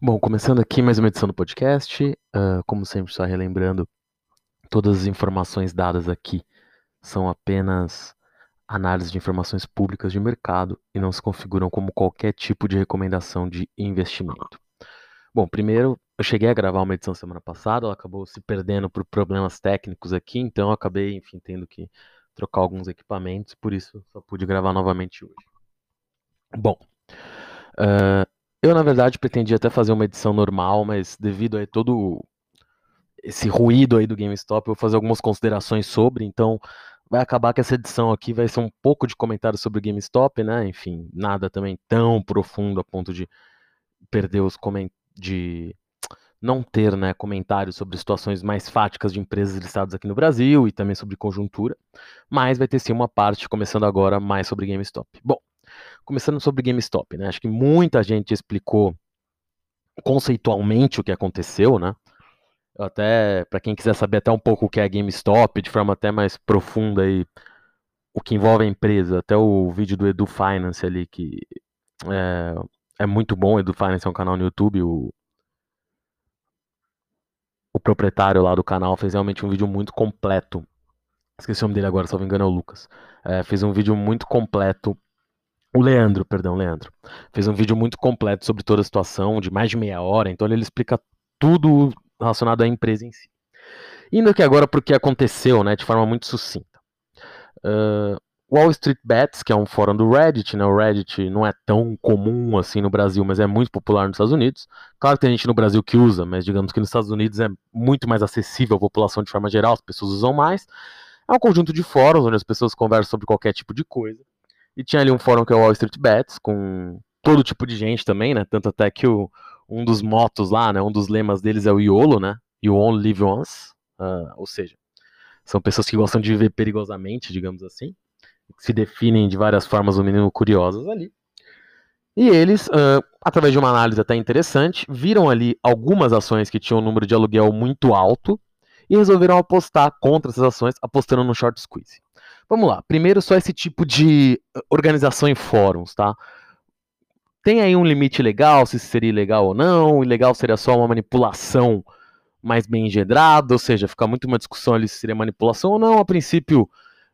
Bom, começando aqui mais uma edição do podcast. Uh, como sempre, só relembrando, todas as informações dadas aqui são apenas análise de informações públicas de mercado e não se configuram como qualquer tipo de recomendação de investimento. Bom, primeiro, eu cheguei a gravar uma edição semana passada, ela acabou se perdendo por problemas técnicos aqui, então eu acabei, enfim, tendo que trocar alguns equipamentos, por isso só pude gravar novamente hoje. Bom, uh, eu, na verdade, pretendia até fazer uma edição normal, mas devido a todo esse ruído aí do GameStop, eu vou fazer algumas considerações sobre, então vai acabar que essa edição aqui vai ser um pouco de comentário sobre o GameStop, né? Enfim, nada também tão profundo a ponto de perder os comentários de não ter né, comentários sobre situações mais fáticas de empresas listadas aqui no Brasil e também sobre conjuntura, mas vai ter sim uma parte, começando agora, mais sobre GameStop. Bom, começando sobre GameStop, né? Acho que muita gente explicou conceitualmente o que aconteceu, né? Até para quem quiser saber até um pouco o que é GameStop, de forma até mais profunda aí, o que envolve a empresa, até o vídeo do Edu Finance ali que é, é muito bom. Edu Finance é um canal no YouTube, o o proprietário lá do canal fez realmente um vídeo muito completo. Esqueci o nome dele agora, se não me engano é o Lucas. É, fez um vídeo muito completo o Leandro, perdão, Leandro. Fez um vídeo muito completo sobre toda a situação, de mais de meia hora, então ele explica tudo relacionado à empresa em si. Indo aqui agora para o que aconteceu, né, de forma muito sucinta. Uh, Wall Street Bets, que é um fórum do Reddit, né, o Reddit não é tão comum assim no Brasil, mas é muito popular nos Estados Unidos. Claro que tem gente no Brasil que usa, mas digamos que nos Estados Unidos é muito mais acessível à população de forma geral, as pessoas usam mais. É um conjunto de fóruns onde as pessoas conversam sobre qualquer tipo de coisa. E tinha ali um fórum que é o Wall Street Bets, com todo tipo de gente também, né? Tanto até que o, um dos motos lá, né? Um dos lemas deles é o YOLO, né? You only live once. Uh, ou seja, são pessoas que gostam de viver perigosamente, digamos assim. Se definem de várias formas, no mínimo curiosas ali. E eles, uh, através de uma análise até interessante, viram ali algumas ações que tinham um número de aluguel muito alto e resolveram apostar contra essas ações, apostando no short squeeze. Vamos lá. Primeiro, só esse tipo de eh, organização em fóruns, tá? Tem aí um limite legal, se seria legal ou não. O legal seria só uma manipulação mais bem engendrada, ou seja, fica muito uma discussão ali se seria manipulação ou não. A princípio,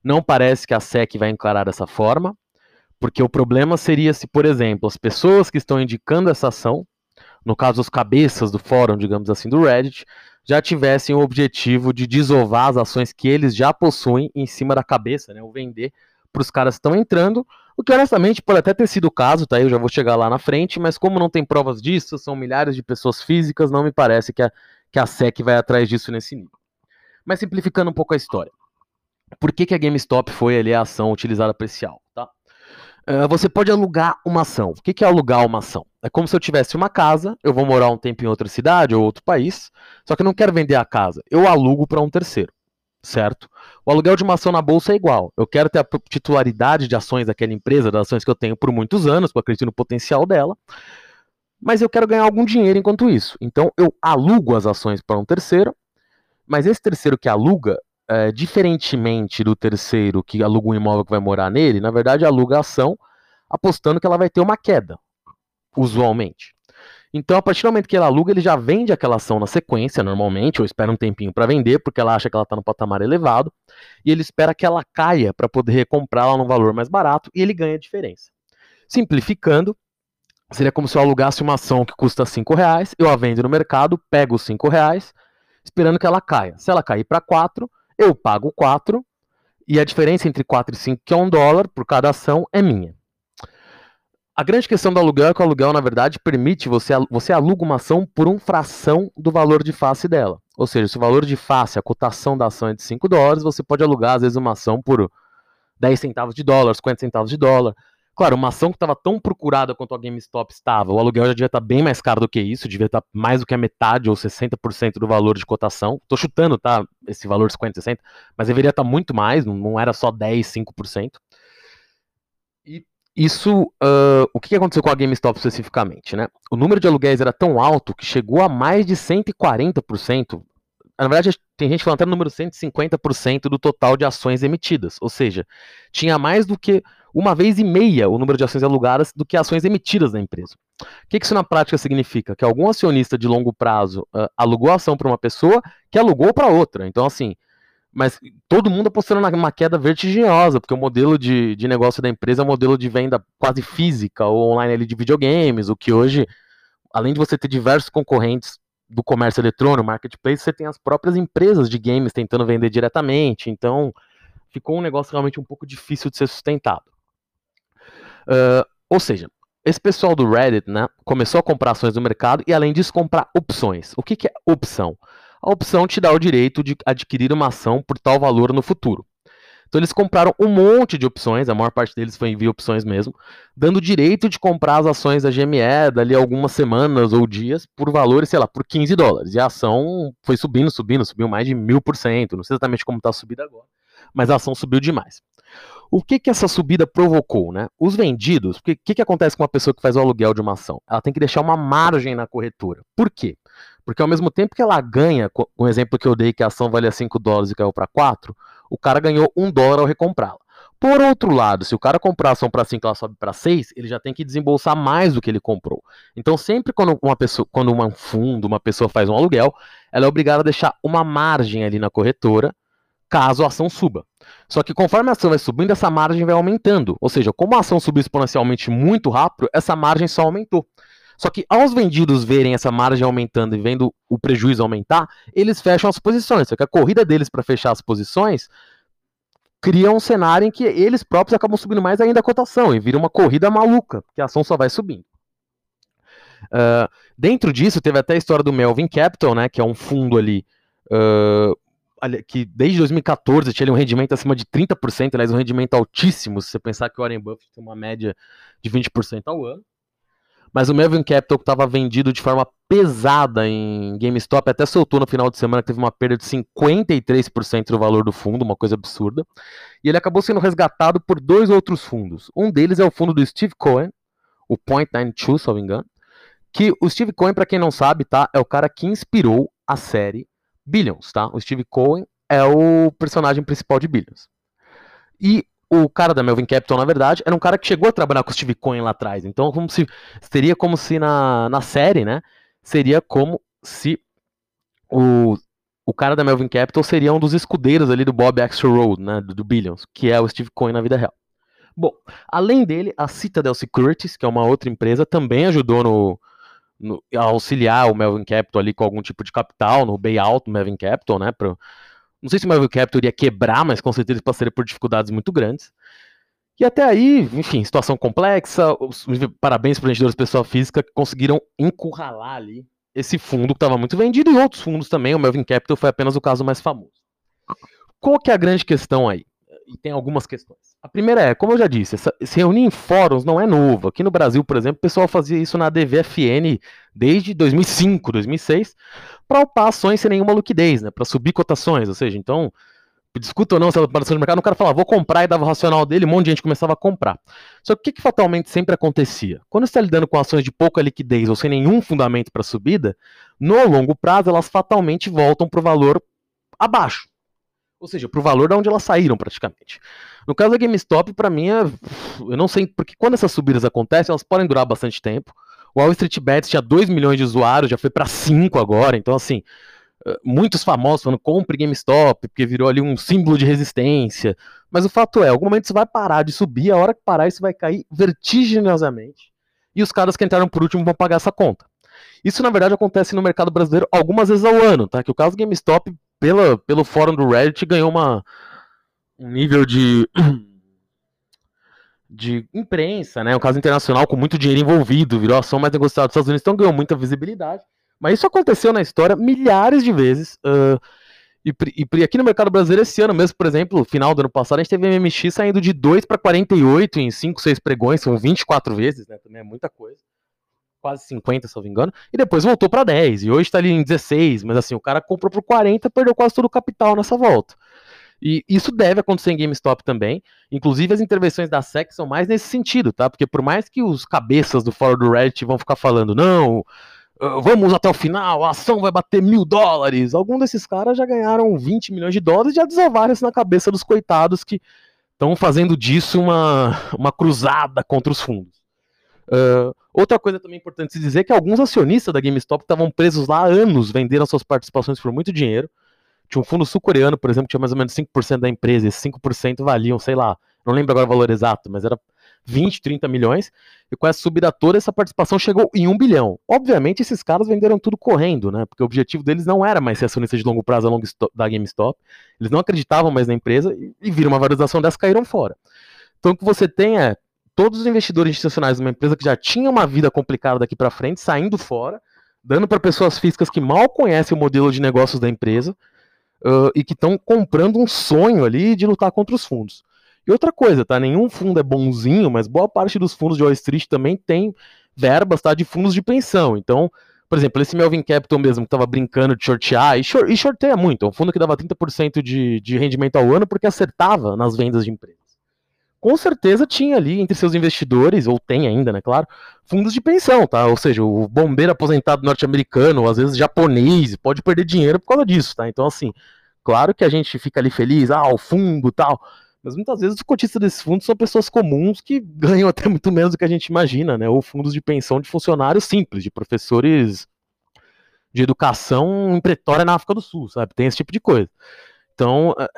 não parece que a SEC vai encarar dessa forma, porque o problema seria se, por exemplo, as pessoas que estão indicando essa ação, no caso os cabeças do fórum, digamos assim, do Reddit, já tivessem o objetivo de desovar as ações que eles já possuem em cima da cabeça, né, ou vender para os caras que estão entrando, o que honestamente pode até ter sido o caso, tá? Eu já vou chegar lá na frente, mas como não tem provas disso, são milhares de pessoas físicas, não me parece que a, que a SEC vai atrás disso nesse nível. Mas simplificando um pouco a história. Por que, que a GameStop foi ali a ação utilizada para esse alvo? Uh, você pode alugar uma ação. O que, é alugar uma ação? É como se eu tivesse uma casa, eu vou morar um tempo em outra cidade ou outro país, só que eu não quero vender a casa, eu alugo para um terceiro, certo? O aluguel de uma ação na bolsa é igual. Eu quero ter a titularidade de ações daquela empresa, das ações que eu tenho por muitos anos, porque eu acredito no potencial dela, mas eu quero ganhar algum dinheiro enquanto isso. Então eu alugo as ações para um terceiro, mas esse terceiro que aluga, é, diferentemente do terceiro que aluga um imóvel que vai morar nele, na verdade aluga a ação apostando que ela vai ter uma queda usualmente. Então, a partir do momento que ele aluga, ele já vende aquela ação na sequência, normalmente, ou espera um tempinho para vender, porque ela acha que ela está no patamar elevado, e ele espera que ela caia para poder recomprá-la num valor mais barato, e ele ganha a diferença. Simplificando, seria como se eu alugasse uma ação que custa 5 reais, eu a vendo no mercado, pego os 5 reais, esperando que ela caia. Se ela cair para 4, eu pago 4, e a diferença entre 4 e 5, que é um dólar por cada ação, é minha. A grande questão do aluguel é que o aluguel, na verdade, permite você, você aluga uma ação por uma fração do valor de face dela. Ou seja, se o valor de face, a cotação da ação é de 5 dólares, você pode alugar, às vezes, uma ação por 10 centavos de dólar, 50 centavos de dólar. Claro, uma ação que estava tão procurada quanto a GameStop estava, o aluguel já devia estar tá bem mais caro do que isso, devia estar tá mais do que a metade ou 60% do valor de cotação. Estou chutando, tá? Esse valor de 50, 60, mas deveria estar tá muito mais, não era só 10, 5%. E isso, uh, o que aconteceu com a GameStop especificamente, né? O número de aluguéis era tão alto que chegou a mais de 140%. Na verdade, tem gente falando até no número 150% do total de ações emitidas. Ou seja, tinha mais do que uma vez e meia o número de ações alugadas do que ações emitidas na empresa. O que isso na prática significa? Que algum acionista de longo prazo uh, alugou a ação para uma pessoa que alugou para outra. Então, assim, mas todo mundo apostando numa queda vertiginosa, porque o modelo de, de negócio da empresa é um modelo de venda quase física ou online ali de videogames, o que hoje, além de você ter diversos concorrentes do comércio eletrônico, marketplace, você tem as próprias empresas de games tentando vender diretamente, então ficou um negócio realmente um pouco difícil de ser sustentado. Uh, ou seja, esse pessoal do Reddit né, começou a comprar ações do mercado e, além disso, comprar opções. O que, que é opção? A opção te dá o direito de adquirir uma ação por tal valor no futuro. Então eles compraram um monte de opções, a maior parte deles foi em via opções mesmo, dando direito de comprar as ações da GME dali algumas semanas ou dias por valores, sei lá, por 15 dólares. E a ação foi subindo, subindo, subiu mais de mil por cento. Não sei exatamente como está a subida agora, mas a ação subiu demais. O que, que essa subida provocou, né? Os vendidos, o que, que, que acontece com uma pessoa que faz o aluguel de uma ação? Ela tem que deixar uma margem na corretora. Por quê? Porque ao mesmo tempo que ela ganha, com o exemplo que eu dei, que a ação valia 5 dólares e caiu para 4, o cara ganhou 1 dólar ao recomprá-la. Por outro lado, se o cara comprar a ação para 5 e ela sobe para 6, ele já tem que desembolsar mais do que ele comprou. Então, sempre quando uma pessoa, quando um fundo, uma pessoa faz um aluguel, ela é obrigada a deixar uma margem ali na corretora caso a ação suba. Só que conforme a ação vai subindo, essa margem vai aumentando. Ou seja, como a ação subiu exponencialmente muito rápido, essa margem só aumentou. Só que aos vendidos verem essa margem aumentando e vendo o prejuízo aumentar, eles fecham as posições. Só que a corrida deles para fechar as posições cria um cenário em que eles próprios acabam subindo mais ainda a cotação e vira uma corrida maluca, porque a ação só vai subindo. Uh, dentro disso, teve até a história do Melvin Capital, né, que é um fundo ali uh, que desde 2014 tinha um rendimento acima de 30%, aliás, um rendimento altíssimo, se você pensar que o Warren Buffett tem uma média de 20% ao ano. Mas o Melvin Capital que estava vendido de forma pesada em GameStop até soltou no final de semana teve uma perda de 53% do valor do fundo, uma coisa absurda. E ele acabou sendo resgatado por dois outros fundos. Um deles é o fundo do Steve Cohen, o Point 92, se não me engano. Que o Steve Cohen, para quem não sabe, tá, é o cara que inspirou a série Billions, tá? O Steve Cohen é o personagem principal de Billions. E o cara da Melvin Capital, na verdade, era um cara que chegou a trabalhar com o Steve Cohen lá atrás. Então, como se seria como se na, na série, né? Seria como se o, o cara da Melvin Capital seria um dos escudeiros ali do Bob Axelrod, né? Do, do Billions, que é o Steve Cohen na vida real. Bom, além dele, a Citadel Securities, que é uma outra empresa, também ajudou no, no, auxiliar o Melvin Capital ali com algum tipo de capital, no buyout do Melvin Capital, né? Pra, não sei se o Melvin Capital iria quebrar, mas com certeza passaria por dificuldades muito grandes. E até aí, enfim, situação complexa. Parabéns para os investidores pessoa física que conseguiram encurralar ali esse fundo que estava muito vendido e outros fundos também. O Melvin Capital foi apenas o caso mais famoso. Qual que é a grande questão aí? e tem algumas questões. A primeira é, como eu já disse, essa, se reunir em fóruns não é novo. Aqui no Brasil, por exemplo, o pessoal fazia isso na DVFN desde 2005, 2006, para upar ações sem nenhuma liquidez, né, para subir cotações, ou seja, então, discuta ou não se ela de mercado, o cara falava, vou comprar e dava o racional dele, um monte de gente começava a comprar. Só que o que, que fatalmente sempre acontecia? Quando você está lidando com ações de pouca liquidez ou sem nenhum fundamento para subida, no longo prazo elas fatalmente voltam para o valor abaixo. Ou seja, pro valor de onde elas saíram praticamente. No caso da GameStop, para mim, é... eu não sei, porque quando essas subidas acontecem, elas podem durar bastante tempo. O Wall Street Bets tinha 2 milhões de usuários, já foi para 5 agora, então assim, eh, muitos famosos falando compre GameStop, porque virou ali um símbolo de resistência. Mas o fato é, algum momento isso vai parar de subir, a hora que parar isso vai cair vertiginosamente. E os caras que entraram por último vão pagar essa conta. Isso, na verdade, acontece no mercado brasileiro algumas vezes ao ano, tá? Que o caso do GameStop pela, pelo fórum do Reddit, ganhou uma, um nível de, de imprensa, né? Um caso internacional com muito dinheiro envolvido, virou ação mais negociada dos Estados Unidos, então ganhou muita visibilidade. Mas isso aconteceu na história milhares de vezes. Uh, e, e, aqui no mercado brasileiro, esse ano mesmo, por exemplo, final do ano passado, a gente teve MMX saindo de 2 para 48 em 5, 6 pregões, são 24 vezes, né? Também é muita coisa quase 50, se não me engano, e depois voltou para 10, e hoje está ali em 16, mas assim, o cara comprou por 40, perdeu quase todo o capital nessa volta. E isso deve acontecer em GameStop também. Inclusive, as intervenções da SEC são mais nesse sentido, tá? Porque por mais que os cabeças do fórum do Reddit vão ficar falando, não, vamos até o final, a ação vai bater mil dólares. Alguns desses caras já ganharam 20 milhões de dólares e já desovaram isso na cabeça dos coitados que estão fazendo disso uma, uma cruzada contra os fundos. Uh, outra coisa também importante se dizer é que alguns acionistas da GameStop estavam presos lá há anos, venderam suas participações por muito dinheiro. Tinha um fundo sul-coreano, por exemplo, que tinha mais ou menos 5% da empresa, e esses 5% valiam, sei lá, não lembro agora o valor exato, mas era 20, 30 milhões, e com essa subida toda, essa participação chegou em 1 bilhão. Obviamente, esses caras venderam tudo correndo, né? Porque o objetivo deles não era mais ser acionista de longo prazo da GameStop, eles não acreditavam mais na empresa e viram uma valorização dessa caíram fora. Então, o que você tem é todos os investidores institucionais de uma empresa que já tinha uma vida complicada daqui para frente saindo fora, dando para pessoas físicas que mal conhecem o modelo de negócios da empresa uh, e que estão comprando um sonho ali de lutar contra os fundos. E outra coisa, tá? Nenhum fundo é bonzinho, mas boa parte dos fundos de Wall Street também tem verbas, tá? De fundos de pensão. Então, por exemplo, esse Melvin Capital mesmo, que tava brincando de shortear, e, short, e shorteia muito, é um fundo que dava 30% de, de rendimento ao ano porque acertava nas vendas de empresas. Com certeza tinha ali entre seus investidores, ou tem ainda, né, claro, fundos de pensão, tá? Ou seja, o bombeiro aposentado norte-americano, às vezes japonês, pode perder dinheiro por causa disso, tá? Então, assim, claro que a gente fica ali feliz, ah, o fundo tal, mas muitas vezes os cotistas desses fundos são pessoas comuns que ganham até muito menos do que a gente imagina, né? Ou fundos de pensão de funcionários simples, de professores de educação em Pretória na África do Sul, sabe? Tem esse tipo de coisa. Então, eh,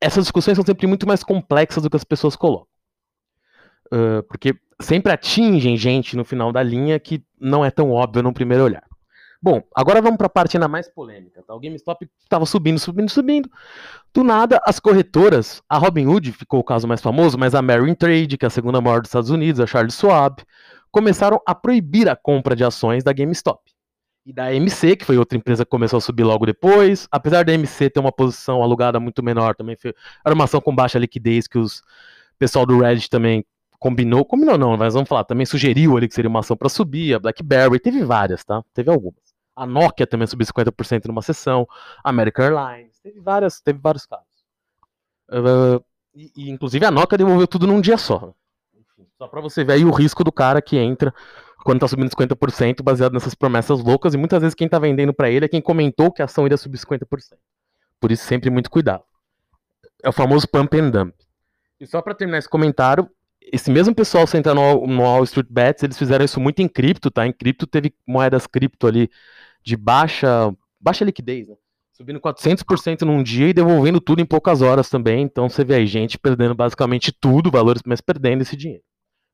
essas discussões são sempre muito mais complexas do que as pessoas colocam. Uh, porque sempre atingem gente no final da linha que não é tão óbvio no primeiro olhar. Bom, agora vamos para a parte ainda mais polêmica. Tá? O GameStop estava subindo, subindo, subindo. Do nada, as corretoras, a Robinhood ficou o caso mais famoso, mas a Merrill Trade, que é a segunda maior dos Estados Unidos, a Charles Schwab, começaram a proibir a compra de ações da GameStop. E da MC, que foi outra empresa que começou a subir logo depois. Apesar da MC ter uma posição alugada muito menor, também foi era uma ação com baixa liquidez que os pessoal do Reddit também combinou, combinou não, mas vamos falar, também sugeriu ali que seria uma ação para subir, a BlackBerry, teve várias, tá? Teve algumas. A Nokia também subiu 50% numa sessão. A American Airlines. Teve, várias, teve vários casos. Uh, e, e, inclusive a Nokia devolveu tudo num dia só. Enfim, só para você ver aí o risco do cara que entra quando tá subindo 50% baseado nessas promessas loucas. E muitas vezes quem tá vendendo para ele é quem comentou que a ação iria subir 50%. Por isso, sempre muito cuidado. É o famoso pump and dump. E só para terminar esse comentário, esse mesmo pessoal sentando no, no Wall Street Bets, eles fizeram isso muito em cripto, tá? Em cripto teve moedas cripto ali de baixa, baixa liquidez, né? Subindo 400% num dia e devolvendo tudo em poucas horas também. Então você vê aí gente perdendo basicamente tudo, valores, mas perdendo esse dinheiro.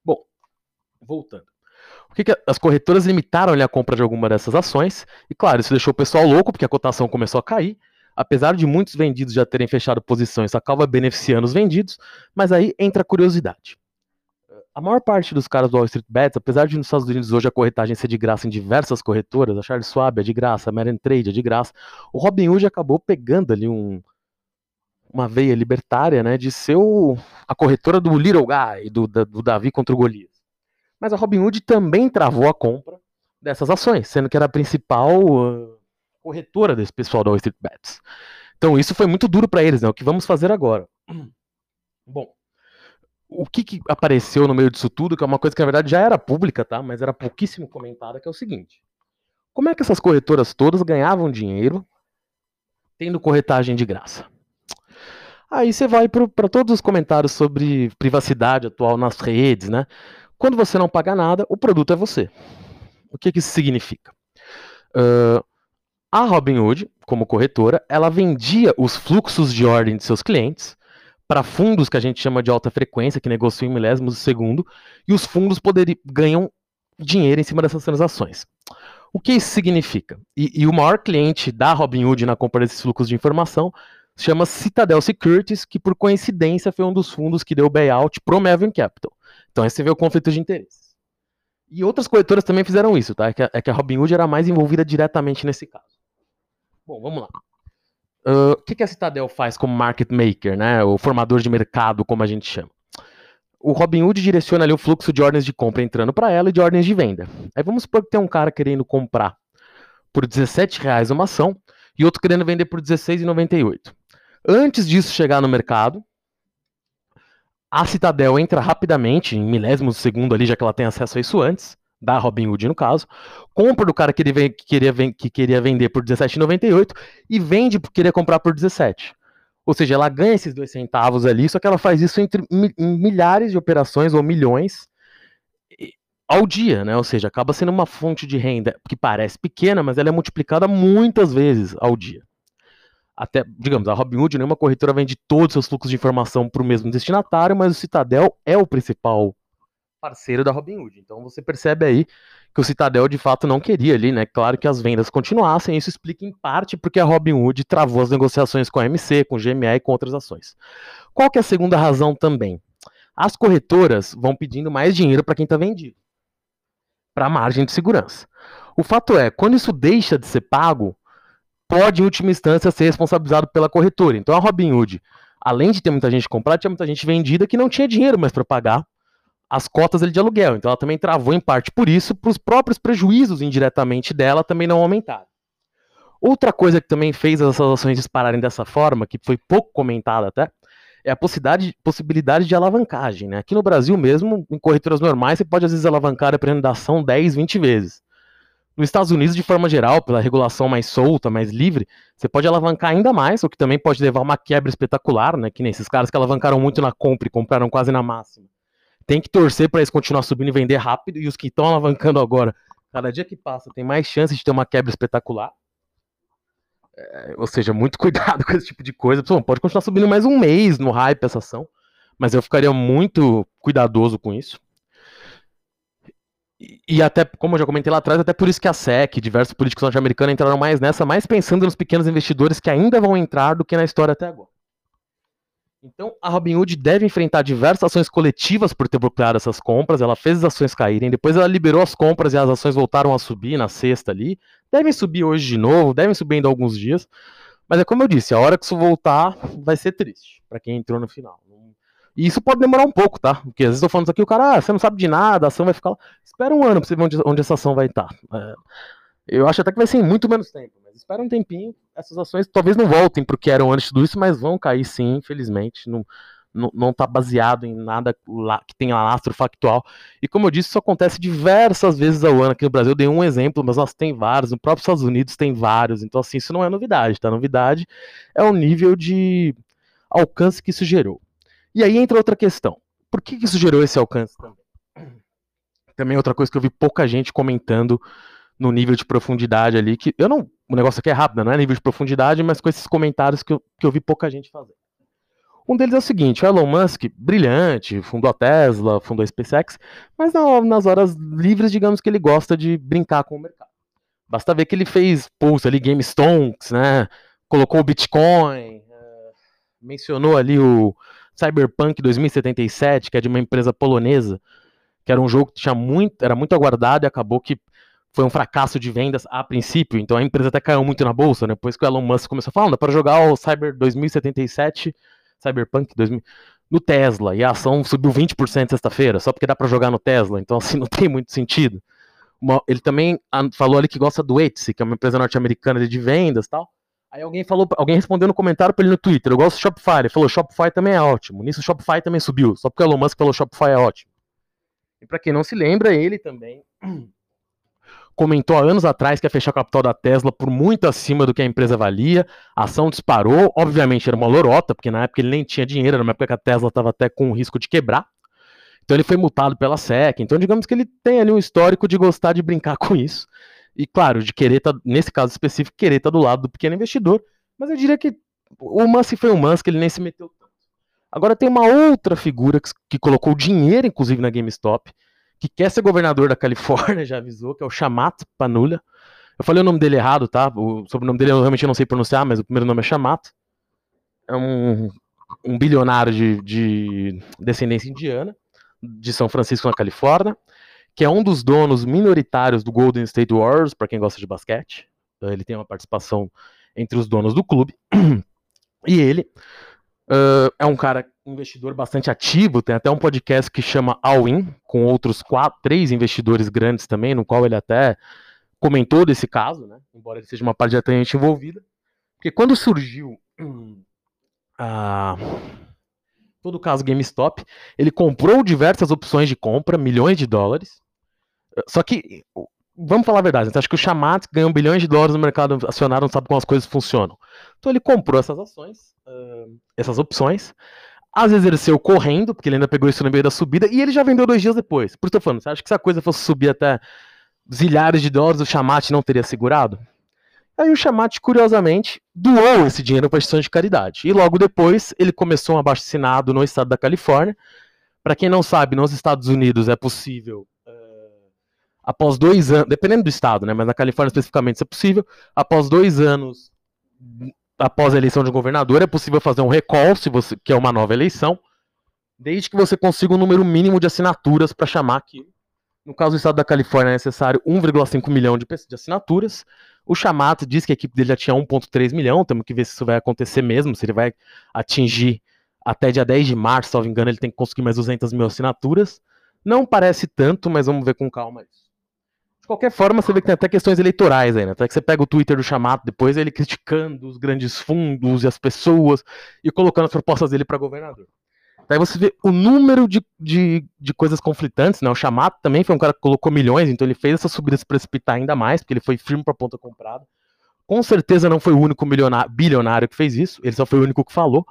Bom, voltando. Que, que as corretoras limitaram a compra de alguma dessas ações? E claro, isso deixou o pessoal louco, porque a cotação começou a cair. Apesar de muitos vendidos já terem fechado posições, acaba beneficiando os vendidos, mas aí entra a curiosidade a maior parte dos caras do Wall Street Bets, apesar de nos Estados Unidos hoje a corretagem ser de graça em diversas corretoras, a Charles Schwab é de graça, a Meren Trade é de graça, o Robinhood acabou pegando ali um, uma veia libertária, né, de ser o, a corretora do Little Guy, do, do Davi contra o Golias. Mas a Robinhood também travou a compra dessas ações, sendo que era a principal uh, corretora desse pessoal do Wall Street Bets. Então isso foi muito duro para eles, né? O que vamos fazer agora? Bom, o que, que, apareceu no meio disso tudo, que é uma coisa que na verdade já era pública, tá? Mas era pouquíssimo comentada, que é o seguinte: como é que essas corretoras todas ganhavam dinheiro tendo corretagem de graça? Aí você vai para todos os comentários sobre privacidade atual nas redes, né? Quando você não paga nada, o produto é você. O que, que isso significa? Uh, a Robinhood, como corretora, ela vendia os fluxos de ordem de seus clientes para fundos que a gente chama de alta frequência, que negociam em milésimos de segundo, e os fundos poderiam, ganham dinheiro em cima dessas transações. O que isso significa? E, e o maior cliente da Robinhood na compra desses fluxos de informação chama Citadel Securities, que por coincidência foi um dos fundos que deu buyout pro Melvin Capital. Então aí você vê o conflito de interesses. E outras corretoras também fizeram isso, tá? É que, a, é que a Robinhood era mais envolvida diretamente nesse caso. Bom, vamos lá. Uh, o que, que a Citadel faz como market maker, né? O formador de mercado, como a gente chama. O Robinhood direciona ali o fluxo de ordens de compra entrando para ela e de ordens de venda. Aí vamos supor que tem um cara querendo comprar por R$17,00 uma ação e outro querendo vender por R$16,98. Antes disso chegar no mercado, a Citadel entra rapidamente, em milésimos de segundo ali, já que ela tem acesso a isso antes, da Robinhood no caso, compra do cara que, ele que, queria, que queria vender por R$17,98 e vende porque queria comprar por 17. Ou seja, ela ganha esses dois centavos ali, só que ela faz isso entre milhares de operações ou milhões ao dia, né? Ou seja, acaba sendo uma fonte de renda que parece pequena, mas ela é multiplicada muitas vezes ao dia. Até, digamos, a Robinhood, nenhuma corretora vende todos os seus fluxos de informação para o mesmo destinatário, mas o Citadel é o principal parceiro da Robinhood. Então você percebe aí que o Citadel de fato não queria ali, né? Claro que as vendas continuassem, isso explica em parte porque a Robinhood travou as negociações com a MC, com o GME e com outras ações. Qual que é a segunda razão também? As corretoras vão pedindo mais dinheiro para quem está vendido para a margem de segurança. O fato é, quando isso deixa de ser pago, pode, em última instância, ser responsabilizado pela corretora. Então a Robinhood, além de ter muita gente comprada, tinha muita gente vendida que não tinha dinheiro mais para pagar as cotas de aluguel. Então ela também travou em parte por isso, para os próprios prejuízos indiretamente dela também não aumentaram. Outra coisa que também fez as ações dispararem dessa forma, que foi pouco comentada até, é a possibilidade, de alavancagem. Né? Aqui no Brasil mesmo, em corretoras normais, você pode às vezes alavancar a prêmio da ação 10, 20 vezes. Nos Estados Unidos, de forma geral, pela regulação mais solta, mais livre, você pode alavancar ainda mais, o que também pode levar a uma quebra espetacular, né? Que nem esses caras que alavancaram muito na compra e compraram quase na máxima. Tem que torcer para eles continuar subindo e vender rápido, e os que estão alavancando agora, cada dia que passa, tem mais chance de ter uma quebra espetacular. É, ou seja, muito cuidado com esse tipo de coisa. Pô, pode continuar subindo mais um mês no hype essa ação, mas eu ficaria muito cuidadoso com isso. E, e até, como eu já comentei lá atrás, até por isso que a SEC, diversos políticos norte-americanos entraram mais nessa, mais pensando nos pequenos investidores que ainda vão entrar do que na história até agora. Então, a Robinhood deve enfrentar diversas ações coletivas por ter bloqueado essas compras. Ela fez as ações caírem, depois ela liberou as compras e as ações voltaram a subir na sexta ali. Devem subir hoje de novo, devem subir ainda alguns dias. Mas é como eu disse, a hora que isso voltar vai ser triste para quem entrou no final. E isso pode demorar um pouco, tá? Porque às vezes eu falando isso aqui, o cara, ah, você não sabe de nada, a ação vai ficar lá. Espera um ano pra você ver onde, onde essa ação vai estar. É, eu acho até que vai ser em muito menos tempo, mas espera um tempinho, essas ações talvez não voltem para o que eram antes tudo isso, mas vão cair sim, infelizmente. Não, não, não tá baseado em nada lá, que tenha lastro factual. E como eu disse, isso acontece diversas vezes ao ano aqui no Brasil. Eu dei um exemplo, mas nós tem vários. No próprio Estados Unidos tem vários. Então, assim, isso não é novidade, tá? Novidade é o nível de alcance que isso gerou. E aí entra outra questão. Por que, isso gerou esse alcance também? Também outra coisa que eu vi pouca gente comentando no nível de profundidade ali, que eu não. O negócio aqui é rápido, não é nível de profundidade, mas com esses comentários que eu, que eu vi pouca gente fazer. Um deles é o seguinte: o Elon Musk, brilhante, fundou a Tesla, fundou a SpaceX, mas nas horas livres, digamos que ele gosta de brincar com o mercado. Basta ver que ele fez post ali, Game Stonks, né? Colocou o Bitcoin, é, mencionou ali o Cyberpunk 2077, que é de uma empresa polonesa, que era um jogo que tinha muito, era muito aguardado e acabou que foi um fracasso de vendas a princípio, então a empresa até caiu muito na bolsa, né? Depois que o Elon Musk começou a falar, dá para jogar o Cyber 2077, Cyberpunk 2000 no Tesla, e a ação subiu 20% sexta-feira, só porque dá para jogar no Tesla, então assim não tem muito sentido. Ele também falou ali que gosta do Etsy, que é uma empresa norte-americana de vendas, tal. Aí alguém falou, alguém respondeu no comentário para ele no Twitter, eu gosto do Shopify, ele falou, Shopify também é ótimo. Nisso o Shopify também subiu, só porque o Elon Musk falou Shopify é ótimo. E para quem não se lembra, ele também comentou há anos atrás que ia fechar o capital da Tesla por muito acima do que a empresa valia. A ação disparou, obviamente era uma lorota, porque na época ele nem tinha dinheiro, era uma época que a Tesla estava até com risco de quebrar. Então ele foi multado pela SEC. Então digamos que ele tem ali um histórico de gostar de brincar com isso. E claro, de querer tá, nesse caso específico, querer tá do lado do pequeno investidor. Mas eu diria que o Musk foi um Musk, ele nem se meteu tanto. Agora tem uma outra figura que, que colocou dinheiro, inclusive, na GameStop, que quer ser governador da Califórnia, já avisou, que é o Chamat Panula. Eu falei o nome dele errado, tá? O sobrenome dele eu realmente não sei pronunciar, mas o primeiro nome é Chamat. É um, um bilionário de, de descendência indiana, de São Francisco, na Califórnia, que é um dos donos minoritários do Golden State Warriors, para quem gosta de basquete. Ele tem uma participação entre os donos do clube. E ele Uh, é um cara investidor bastante ativo, tem até um podcast que chama All In, com outros quatro, três investidores grandes também, no qual ele até comentou desse caso, né? Embora ele seja uma parte diretamente envolvida. Porque quando surgiu todo o caso GameStop, ele comprou diversas opções de compra, milhões de dólares. Só que, vamos falar a verdade, você acha que o Chamat ganhou bilhões de dólares no mercado acionário, não sabe como as coisas funcionam. Então ele comprou essas ações, essas opções, ele saiu correndo, porque ele ainda pegou isso no meio da subida, e ele já vendeu dois dias depois. Por isso eu tô falando, você acha que se a coisa fosse subir até zilhares de dólares, o Chamat não teria segurado? Aí o Chamat, curiosamente, doou esse dinheiro para instituição de caridade. E logo depois ele começou um abaixo-assinado no estado da Califórnia. Para quem não sabe, nos Estados Unidos é possível, após dois anos, dependendo do estado, né, mas na Califórnia especificamente isso é possível, após dois anos, após a eleição de um governador, é possível fazer um recall, se você, que é uma nova eleição, desde que você consiga um número mínimo de assinaturas para chamar aquilo. No caso do estado da Califórnia é necessário 1,5 milhão de, de assinaturas. O Chamato diz que a equipe dele já tinha 1,3 milhão, temos que ver se isso vai acontecer mesmo, se ele vai atingir até dia 10 de março, se não me engano, ele tem que conseguir mais 200 mil assinaturas. Não parece tanto, mas vamos ver com calma isso. De qualquer forma, você vê que tem até questões eleitorais aí, né? Até que você pega o Twitter do Chamato, depois ele criticando os grandes fundos e as pessoas e colocando as propostas dele para governador. Daí você vê o número de, de, de coisas conflitantes, né? O Chamato também foi um cara que colocou milhões, então ele fez essa subida se precipitar ainda mais, porque ele foi firme para ponta comprada. Com certeza não foi o único bilionário que fez isso, ele só foi o único que falou.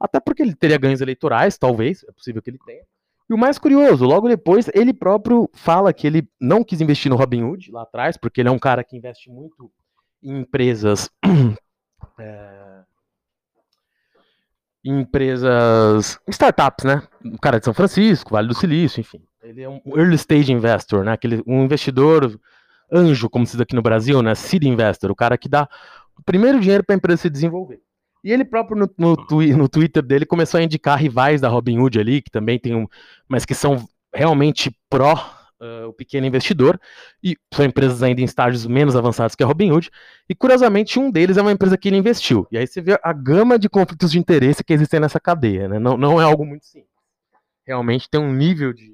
Até porque ele teria ganhos eleitorais, talvez, é possível que ele tenha. E o mais curioso, logo depois, ele próprio fala que ele não quis investir no Robinhood lá atrás, porque ele é um cara que investe muito em empresas. É, empresas, startups, né? O cara de São Francisco, Vale do Silício, enfim. Ele é um early stage investor, né? Aquele, um investidor anjo, como se diz aqui no Brasil, né? Seed investor, o cara que dá o primeiro dinheiro para a empresa se desenvolver. E ele próprio no, no, no, Twitter dele começou a indicar rivais da Robinhood ali, que também tem um, mas que são realmente pró uh, o pequeno investidor, e são empresas ainda em estágios menos avançados que a Robinhood, e curiosamente um deles é uma empresa que ele investiu. E aí você vê a gama de conflitos de interesse que existem nessa cadeia, né? não, não é algo muito simples. Realmente tem um nível de,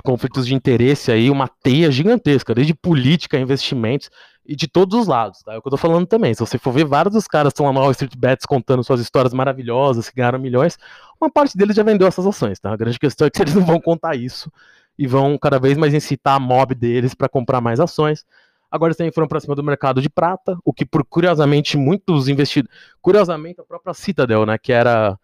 de conflitos de interesse aí, uma teia gigantesca, desde política, investimentos, e de todos os lados, tá? É o que eu tô falando também. Se você for ver, vários dos caras estão lá no Wall Street Bets contando suas histórias maravilhosas, que ganharam milhões, uma parte deles já vendeu essas ações, tá? A grande questão é que eles não vão contar isso e vão cada vez mais incitar a mob deles para comprar mais ações. Agora eles também foram para cima do mercado de prata, o que por curiosamente muitos investidores, curiosamente a própria Citadel, né, que era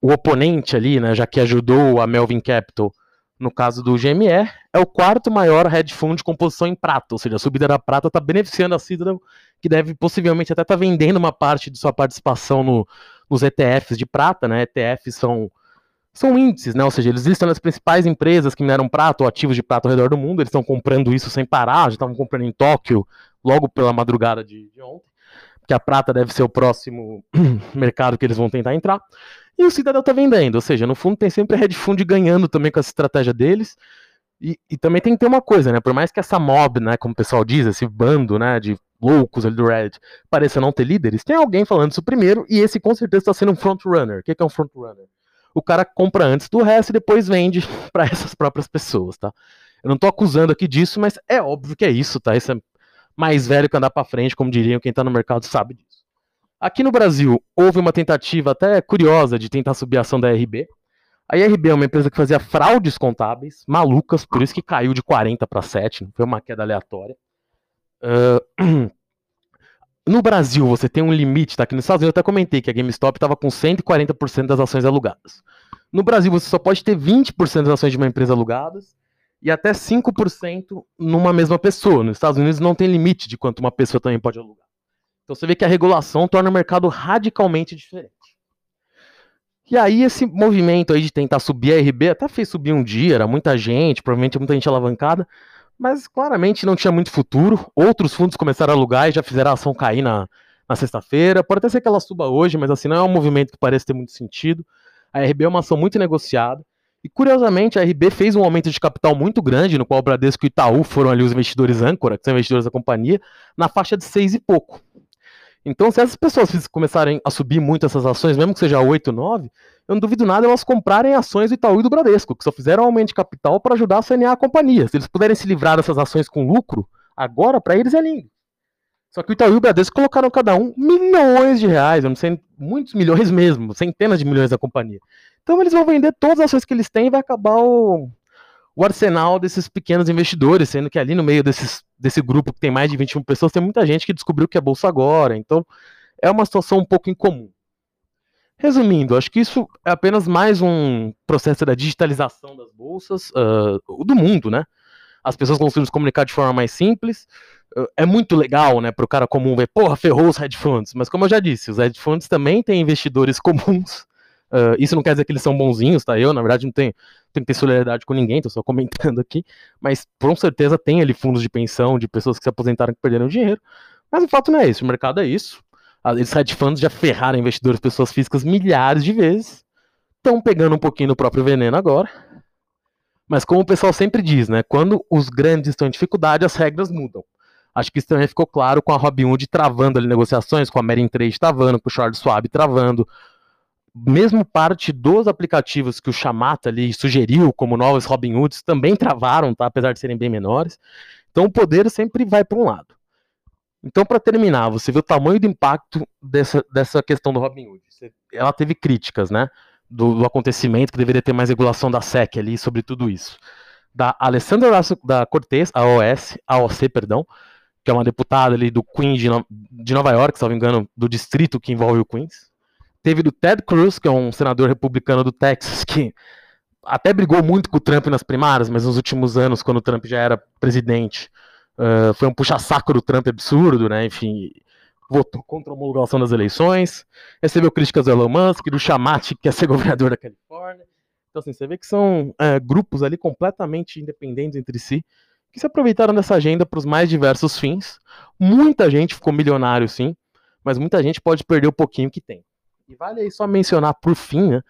o oponente ali, né, já que ajudou a Melvin Capital no caso do GME, é o quarto maior hedge fund de composição em prata, ou seja, a subida da prata está beneficiando a Citadel, que deve possivelmente até estar tá vendendo uma parte de sua participação no, nos ETFs de prata, né? ETFs são são índices, né? Ou seja, eles listam as principais empresas que mineram prata ou ativos de prata ao redor do mundo, eles estão comprando isso sem parar, já estavam comprando em Tóquio logo pela madrugada de, de ontem, que a prata deve ser o próximo mercado que eles vão tentar entrar. E o cidadão está vendendo, ou seja, no fundo tem sempre a hedge fund ganhando também com essa estratégia deles. E, e, também tem que ter uma coisa, né? Por mais que essa mob, né, como o pessoal diz, esse bando, né, de loucos ali do Reddit, pareça não ter líderes, tem alguém falando isso primeiro, e esse com certeza está sendo um frontrunner. O que é um frontrunner? o cara compra antes do resto e depois vende para essas próprias pessoas, tá? Eu não tô acusando aqui disso, mas é óbvio que é isso, tá? Isso é mais velho que andar para frente, como diriam quem tá no mercado sabe disso. Aqui no Brasil, houve uma tentativa até curiosa de tentar subir a ação da RB. A IRB é uma empresa que fazia fraudes contábeis, malucas, por isso que caiu de 40 para 7, não foi uma queda aleatória. Uh, no Brasil, você tem um limite, tá? Aqui nos Estados Unidos eu até comentei que a GameStop estava com 140% das ações alugadas. No Brasil, você só pode ter 20% das ações de uma empresa alugadas e até 5% numa mesma pessoa. Nos Estados Unidos não tem limite de quanto uma pessoa também pode alugar. Então você vê que a regulação torna o mercado radicalmente diferente. E aí esse movimento aí de tentar subir a RB até fez subir um dia, era muita gente, provavelmente muita gente alavancada, mas claramente não tinha muito futuro. Outros fundos começaram a alugar e já fizeram a ação cair na, na sexta-feira. Pode até ser que ela suba hoje, mas assim, não é um movimento que parece ter muito sentido. A RB é uma ação muito negociada. E curiosamente, a RB fez um aumento de capital muito grande, no qual o Bradesco e o Itaú foram ali os investidores âncora, que são investidores da companhia, na faixa de seis e pouco. Então, se essas pessoas começarem a subir muito essas ações, mesmo que seja 8, 9, eu não duvido nada elas comprarem ações do Itaú e do Bradesco, que só fizeram um aumento de capital para ajudar a sanear a companhia. Se eles puderem se livrar dessas ações com lucro, agora para eles é lindo. Só que o Itaú e o Bradesco colocaram cada um milhões de reais, eu não sei, muitos milhões mesmo, centenas de milhões da companhia. Então eles vão vender todas as ações que eles têm e vai acabar o, o arsenal desses pequenos investidores, sendo que ali no meio desses, desse grupo que tem mais de 21 pessoas, tem muita gente que descobriu que é bolsa agora. Então, é uma situação um pouco incomum. Resumindo, acho que isso é apenas mais um processo da digitalização das bolsas uh, do mundo, né? As pessoas conseguem se comunicar de forma mais simples. Uh, é muito legal, né, para o cara comum ver, porra, ferrou os hedge funds. Mas como eu já disse, os hedge funds também têm investidores comuns. Uh, isso não quer dizer que eles são bonzinhos, tá? Eu, na verdade, não tenho, tenho que ter solidariedade com ninguém, tô só comentando aqui. Mas com certeza tem ali fundos de pensão de pessoas que se aposentaram que perderam dinheiro. Mas o fato não é isso, o mercado é isso. Esses hedge funds já ferraram investidores, pessoas físicas, milhares de vezes. Estão pegando um pouquinho do próprio veneno agora. Mas como o pessoal sempre diz, né? Quando os grandes estão em dificuldade, as regras mudam. Acho que isso também ficou claro com a Robinhood travando ali negociações, com a Merin Trade travando, com o Charles Schwab travando. Mesmo parte dos aplicativos que o Chamata ali sugeriu como novos Robinhoods também travaram, tá? Apesar de serem bem menores. Então o poder sempre vai para um lado. Então, para terminar, você vê o tamanho do impacto dessa, dessa questão do Robinhood. Ela teve críticas, né? Do, do, acontecimento, que deveria ter mais regulação da SEC ali sobre tudo isso. Da Alessandra da Cortez, a OS, AOC, perdão, que é uma deputada ali do Queens de, de Nova York, se não me engano, do distrito que envolve o Queens. Teve do Ted Cruz, que é um senador republicano do Texas, que até brigou muito com o Trump nas primárias, mas nos últimos anos, quando o Trump já era presidente, Uh, foi um puxa-saco do Trump absurdo, né? Enfim, votou contra a homologação das eleições, recebeu críticas do Elon Musk, do Chamati, que quer ser governador da Califórnia. Então, assim, você vê que são uh, grupos ali completamente independentes entre si, que se aproveitaram dessa agenda para os mais diversos fins. Muita gente ficou milionário, sim, mas muita gente pode perder o pouquinho que tem. E vale aí só mencionar, por fim, né,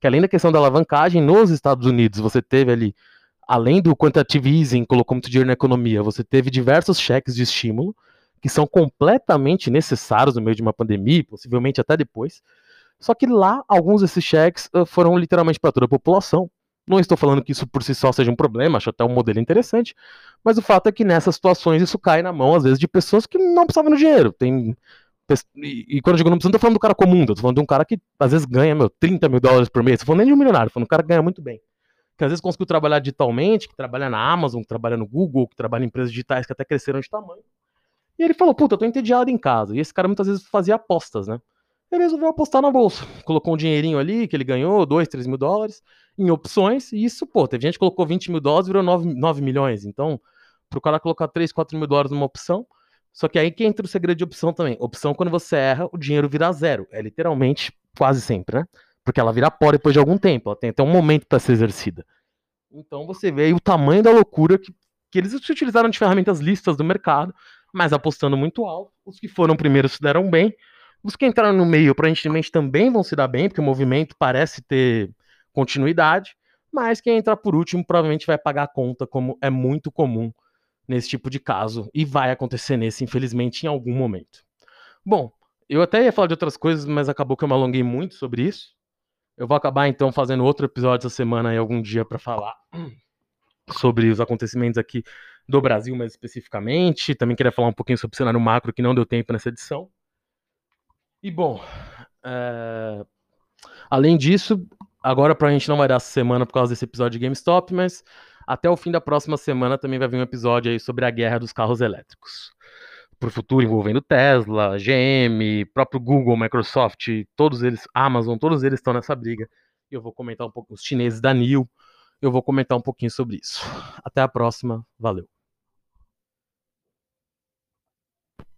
que além da questão da alavancagem, nos Estados Unidos você teve ali além do quantitative easing, colocou muito dinheiro na economia, você teve diversos cheques de estímulo que são completamente necessários no meio de uma pandemia, possivelmente até depois. Só que lá, alguns desses cheques foram literalmente para toda a população. Não estou falando que isso por si só seja um problema, acho até um modelo interessante, mas o fato é que nessas situações isso cai na mão, às vezes, de pessoas que não precisavam do dinheiro. Tem e, quando eu digo não precisa, não tô falando do cara comum, tô falando de um cara que às vezes ganha, meu, 30 mil dólares por mês. Tô falando nem de um milionário, tô falando de um cara que ganha muito bem que às vezes conseguiu trabalhar digitalmente, que trabalha na Amazon, que trabalha no Google, que trabalha em empresas digitais que até cresceram de tamanho. E ele falou, puta, eu tô entediado em casa. E esse cara muitas vezes fazia apostas, né? Ele resolveu apostar na bolsa. Colocou um dinheirinho ali, que ele ganhou, 2, 3 mil dólares, em opções. E isso, pô, teve gente que colocou 20 mil dólares virou 9, 9 milhões. Então, pro cara colocar 3, 4 mil dólares numa opção. Só que aí que entra o segredo de opção também. Opção, quando você erra, o dinheiro vira zero. É literalmente quase sempre, né? Porque ela vira pó depois de algum tempo. Ela tem até um momento para ser exercida. Então você vê aí o tamanho da loucura que, que eles se utilizaram de ferramentas listas do mercado, mas apostando muito alto. Os que foram primeiros se deram bem. Os que entraram no meio, aparentemente, também vão se dar bem, porque o movimento parece ter continuidade. Mas quem entrar por último provavelmente vai pagar a conta, como é muito comum nesse tipo de caso. E vai acontecer nesse, infelizmente, em algum momento. Bom, eu até ia falar de outras coisas, mas acabou que eu me alonguei muito sobre isso. Eu vou acabar então fazendo outro episódio essa semana aí algum dia para falar sobre os acontecimentos aqui do Brasil mais especificamente. Também queria falar um pouquinho sobre o cenário macro que não deu tempo nessa edição. E bom, é... além disso, agora pra gente não vai dar essa semana por causa desse episódio de GameStop, mas até o fim da próxima semana também vai vir um episódio aí sobre a guerra dos carros elétricos para o futuro envolvendo Tesla, GM, próprio Google, Microsoft, todos eles, Amazon, todos eles estão nessa briga. E eu vou comentar um pouco os chineses da NIO. Eu vou comentar um pouquinho sobre isso. Até a próxima. Valeu.